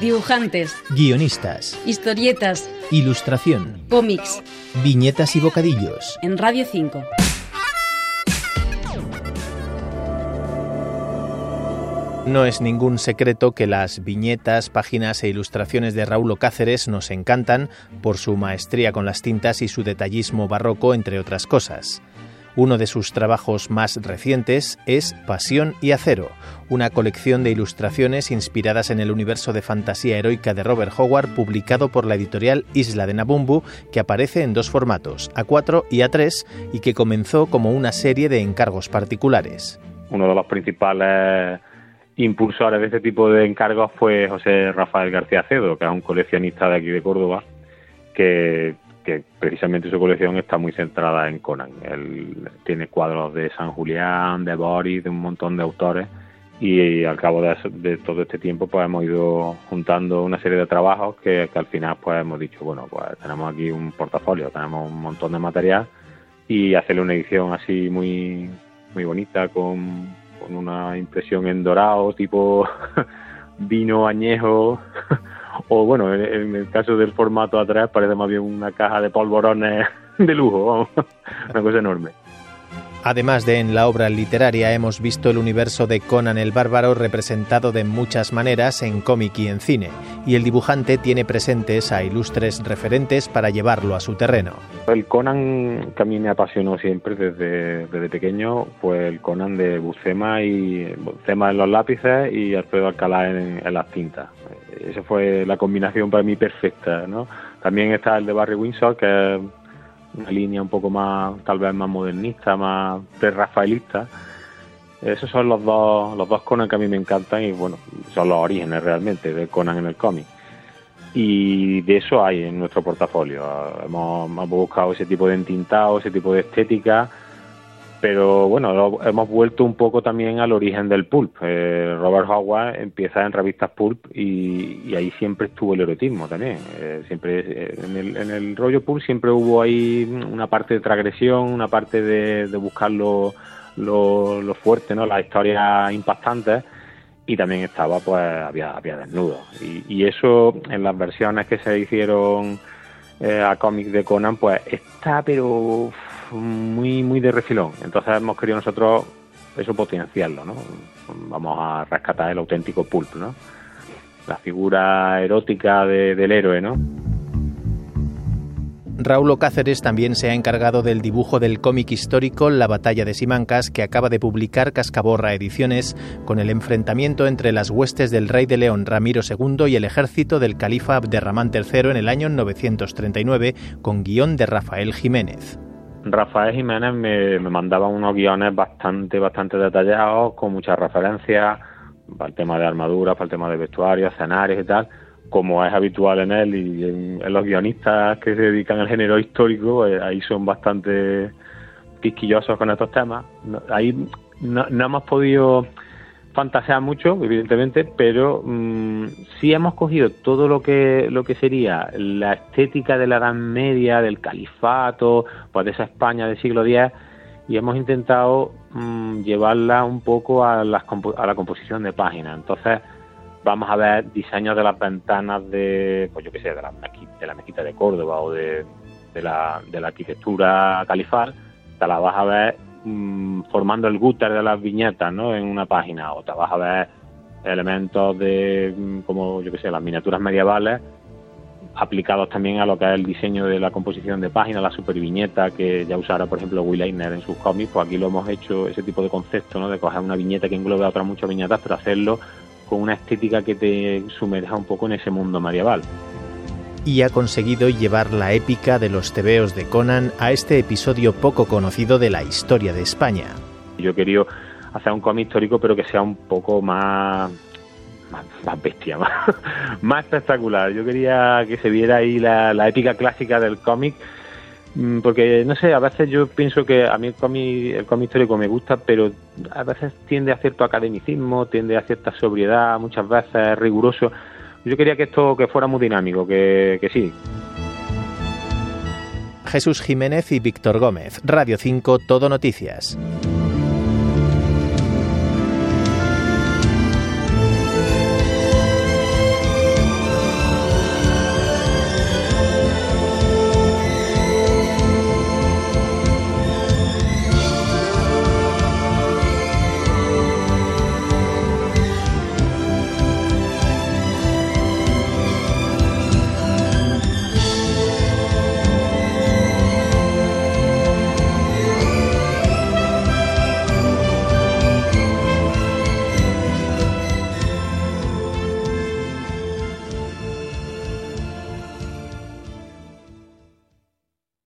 Dibujantes, guionistas, historietas, ilustración, cómics, viñetas y bocadillos. en Radio 5. No es ningún secreto que las viñetas, páginas e ilustraciones de Raúl Cáceres nos encantan por su maestría con las tintas y su detallismo barroco, entre otras cosas. Uno de sus trabajos más recientes es Pasión y Acero, una colección de ilustraciones inspiradas en el universo de fantasía heroica de Robert Howard publicado por la editorial Isla de Nabumbu, que aparece en dos formatos, A4 y A3, y que comenzó como una serie de encargos particulares. Uno de los principales impulsores de este tipo de encargos fue José Rafael García Cedo, que es un coleccionista de aquí de Córdoba, que, que precisamente su colección está muy centrada en Conan. Él tiene cuadros de San Julián, de Boris, de un montón de autores, y al cabo de, todo este tiempo pues hemos ido juntando una serie de trabajos que, que al final pues hemos dicho, bueno, pues tenemos aquí un portafolio, tenemos un montón de material y hacerle una edición así muy muy bonita con, con una impresión en dorado tipo vino añejo o bueno en, el caso del formato atrás parece más bien una caja de polvorones de lujo una cosa enorme. Además de en la obra literaria, hemos visto el universo de Conan el Bárbaro representado de muchas maneras en cómic y en cine, y el dibujante tiene presentes a ilustres referentes para llevarlo a su terreno. el Conan que a mí me apasionó siempre desde, desde pequeño fue el Conan de Buscema y Buscema en los lápices y Alfredo Alcalá en, en las tintas esa fue la combinación para mí perfecta ¿no? también está el de Barry Windsor que es una línea un poco más tal vez más modernista más prerrafaelista esos son los dos los dos Conan que a mí me encantan y bueno son los orígenes realmente de Conan en el cómic y de eso hay en nuestro portafolio. Hemos, hemos buscado ese tipo de entintado, ese tipo de estética, pero bueno, lo- hemos vuelto un poco también al origen del pulp. Eh, Robert Howard empieza en revistas pulp y, ahí siempre estuvo el erotismo también. Eh, siempre eh, en el, en el rollo pulp siempre hubo ahí una parte de transgresión, una parte de, buscar lo, lo, lo fuerte, ¿no? las historias impactantes y también estaba pues había había desnudos y, y eso en las versiones que se hicieron eh, a cómics de Conan pues está pero muy muy de refilón. Entonces hemos querido nosotros eso potenciarlo no vamos a rescatar el auténtico pulp no la figura erótica de- del héroe no Raúl Cáceres también se ha encargado del dibujo del cómic histórico La batalla de Simancas, que acaba de publicar Cascaborra Ediciones, con el enfrentamiento entre las huestes del rey de León Ramiro II y el ejército del califa Abderramán III en el año 939, con guion de Rafael Jiménez. Rafael Jiménez me, me mandaba unos guiones bastante, bastante detallados, con muchas referencias para el tema de armaduras, para el tema de vestuario, escenarios y tal, como es habitual en él y en, los guionistas que se dedican al género histórico, eh, ahí son bastante quisquillosos con estos temas. Ahí no, no hemos podido fantasear mucho, evidentemente, pero mm, sí hemos cogido todo lo que lo que sería la estética de la Edad Media, del califato, pues de esa España del siglo X, y hemos intentado mm, llevarla un poco a, las a la composición de páginas. Entonces, vamos a ver diseños de las ventanas de, pues yo qué sé, de la, de la mezquita de Córdoba o de, de, la, de la arquitectura califal, te la vas a ver mm, formando el gutter de las viñetas ¿no? en una página, o te vas a ver elementos de, mm, como yo que sé, las miniaturas medievales, aplicados también a lo que es el diseño de la composición de páginas, la superviñeta que ya usara, por ejemplo, Will Eisner en sus cómics, pues aquí lo hemos hecho, ese tipo de concepto, ¿no? de coger una viñeta que englobe a otras muchas viñetas, pero hacerlo con una estética que te sumerja un poco en ese mundo medieval. Y ha conseguido llevar la épica de los tebeos de Conan a este episodio poco conocido de la historia de España. Yo querido hacer un cómic histórico, pero que sea un poco más, más, bestia, más, espectacular. Yo quería que se viera ahí la, la épica clásica del cómic, mm, porque no sé, a veces yo pienso que a mí el cómic, el cómic histórico me gusta, pero a veces tiende a cierto academicismo, tiende a cierta sobriedad, muchas veces riguroso. Yo quería que esto que fuera muy dinámico, que, que sí, Jesús Jiménez y Víctor Gómez, Radio 5, Todo Noticias.